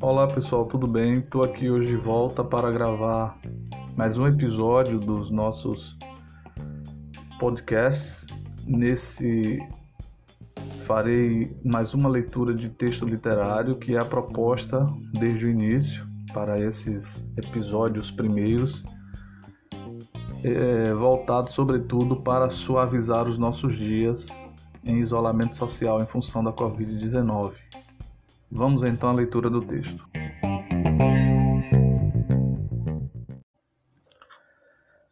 Olá pessoal, tudo bem? Estou aqui hoje de volta para gravar mais um episódio dos nossos podcasts. Nesse farei mais uma leitura de texto literário, que é a proposta desde o início para esses episódios primeiros, é, voltado sobretudo para suavizar os nossos dias em isolamento social em função da Covid-19. Vamos então à leitura do texto.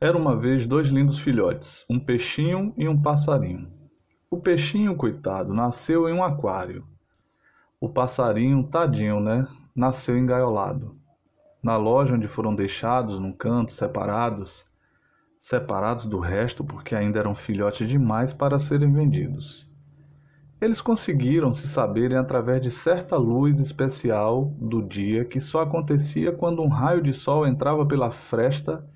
Era uma vez dois lindos filhotes, um peixinho e um passarinho. O peixinho, coitado, nasceu em um aquário. O passarinho, tadinho, né? Nasceu engaiolado. Na loja onde foram deixados, num canto, separados, separados do resto porque ainda eram filhotes demais para serem vendidos. Eles conseguiram se saberem através de certa luz especial do dia que só acontecia quando um raio de sol entrava pela fresta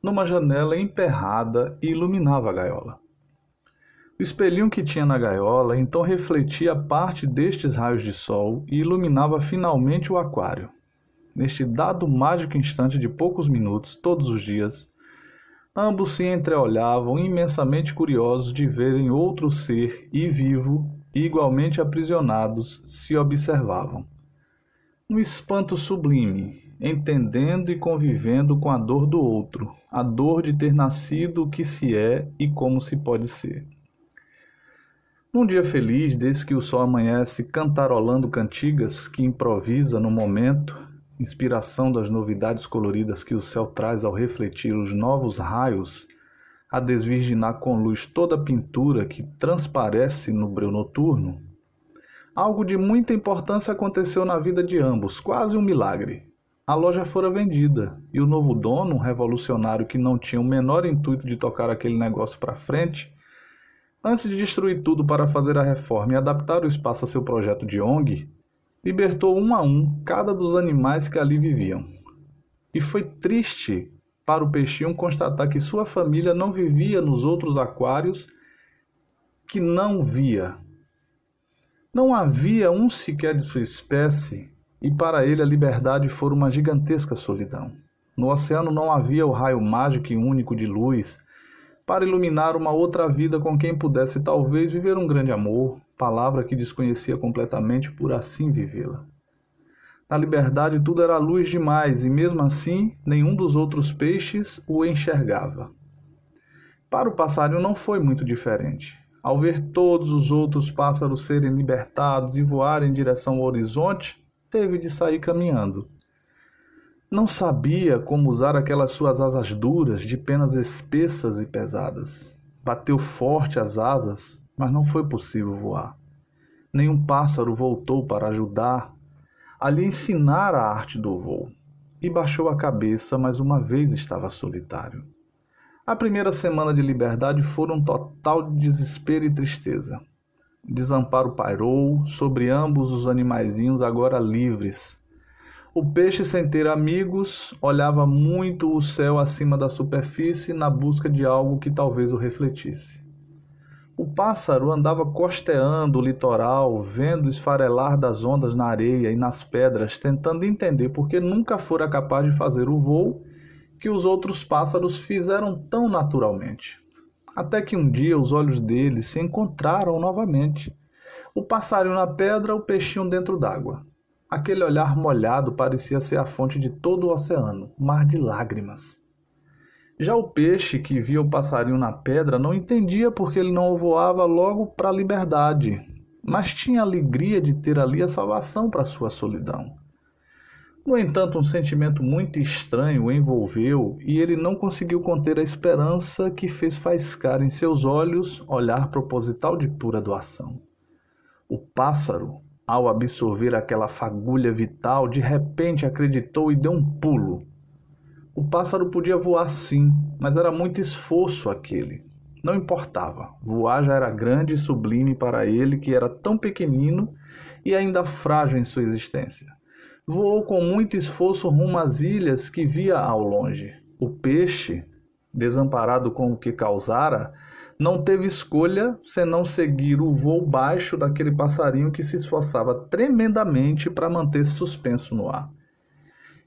numa janela emperrada e iluminava a gaiola. O espelhinho que tinha na gaiola então refletia parte destes raios de sol e iluminava finalmente o aquário. Neste dado mágico instante de poucos minutos, todos os dias, Ambos se entreolhavam, imensamente curiosos de verem outro ser e vivo, e igualmente aprisionados, se observavam. Um espanto sublime, entendendo e convivendo com a dor do outro, a dor de ter nascido o que se é e como se pode ser. Num dia feliz, desde que o sol amanhece cantarolando cantigas que improvisa no momento, inspiração das novidades coloridas que o céu traz ao refletir os novos raios, a desvirginar com luz toda a pintura que transparece no breu noturno, algo de muita importância aconteceu na vida de ambos, quase um milagre. A loja fora vendida e o novo dono, um revolucionário que não tinha o menor intuito de tocar aquele negócio para frente, antes de destruir tudo para fazer a reforma e adaptar o espaço a seu projeto de ONG, libertou um a um cada dos animais que ali viviam. E foi triste para o peixinho constatar que sua família não vivia nos outros aquários que não via. Não havia um sequer de sua espécie, e para ele a liberdade fora uma gigantesca solidão. No oceano não havia o raio mágico e único de luz para iluminar uma outra vida com quem pudesse talvez viver um grande amor, palavra que desconhecia completamente por assim vivê-la. Na liberdade tudo era luz demais e mesmo assim nenhum dos outros peixes o enxergava. Para o passarinho não foi muito diferente. Ao ver todos os outros pássaros serem libertados e voarem em direção ao horizonte, teve de sair caminhando. Não sabia como usar aquelas suas asas duras, de penas espessas e pesadas. Bateu forte as asas, mas não foi possível voar. Nenhum pássaro voltou para ajudar a lhe ensinar a arte do voo. E baixou a cabeça, mas uma vez estava solitário. A primeira semana de liberdade foi um total de desespero e tristeza. Desamparo pairou sobre ambos os animaizinhos agora livres o peixe, sem ter amigos, olhava muito o céu acima da superfície na busca de algo que talvez o refletisse. O pássaro andava costeando o litoral, vendo esfarelar das ondas na areia e nas pedras, tentando entender por que nunca fora capaz de fazer o voo que os outros pássaros fizeram tão naturalmente. Até que um dia os olhos dele se encontraram novamente. O passarinho na pedra, o peixinho dentro d'água. Aquele olhar molhado parecia ser a fonte de todo o oceano, mar de lágrimas. Já o peixe que via o passarinho na pedra não entendia porque ele não voava logo para a liberdade, mas tinha alegria de ter ali a salvação para sua solidão. No entanto, um sentimento muito estranho o envolveu e ele não conseguiu conter a esperança que fez faiscar em seus olhos olhar proposital de pura doação. O pássaro ao absorver aquela fagulha vital, de repente acreditou e deu um pulo. O pássaro podia voar sim, mas era muito esforço aquele. Não importava, voar já era grande e sublime para ele, que era tão pequenino e ainda frágil em sua existência. Voou com muito esforço rumo às ilhas que via ao longe. O peixe, desamparado com o que causara, não teve escolha senão seguir o voo baixo daquele passarinho que se esforçava tremendamente para manter-se suspenso no ar.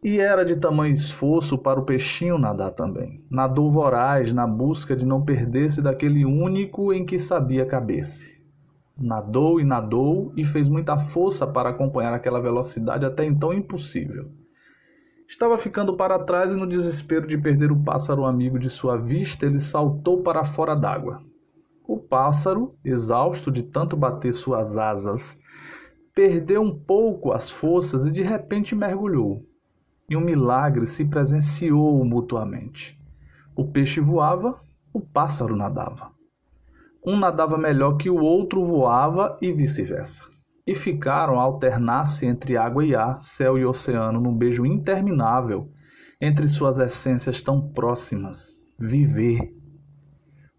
E era de tamanho esforço para o peixinho nadar também. Nadou voraz na busca de não perder-se daquele único em que sabia caber-se. Nadou e nadou e fez muita força para acompanhar aquela velocidade até então impossível. Estava ficando para trás e, no desespero de perder o pássaro amigo de sua vista, ele saltou para fora d'água. O pássaro, exausto de tanto bater suas asas, perdeu um pouco as forças e de repente mergulhou. E um milagre se presenciou mutuamente. O peixe voava, o pássaro nadava. Um nadava melhor que o outro voava e vice-versa e ficaram a alternar-se entre água e ar, céu e oceano, num beijo interminável entre suas essências tão próximas. Viver.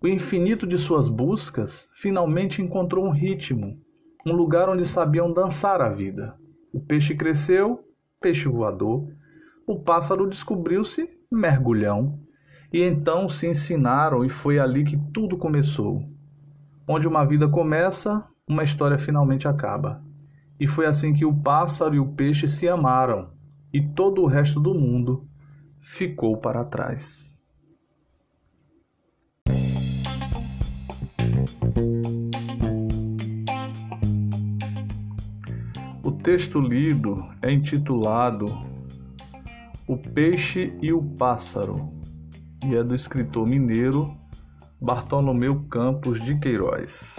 O infinito de suas buscas finalmente encontrou um ritmo, um lugar onde sabiam dançar a vida. O peixe cresceu, peixe voador. O pássaro descobriu-se mergulhão. E então se ensinaram, e foi ali que tudo começou. Onde uma vida começa, uma história finalmente acaba. E foi assim que o pássaro e o peixe se amaram, e todo o resto do mundo ficou para trás. O texto lido é intitulado O Peixe e o Pássaro e é do escritor mineiro Bartolomeu Campos de Queiroz.